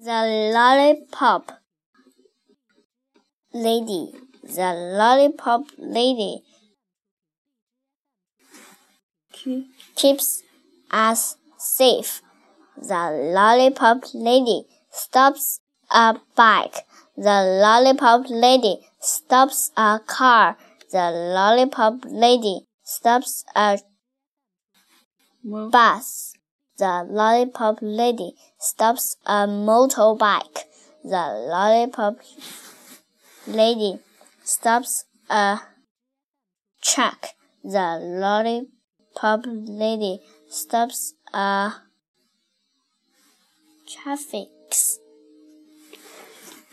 The lollipop lady. The lollipop lady keeps us safe. The lollipop lady stops a bike. The lollipop lady stops a car. The lollipop lady stops a bus. The lollipop lady stops a motorbike. The lollipop lady stops a truck. The lollipop lady stops a traffic.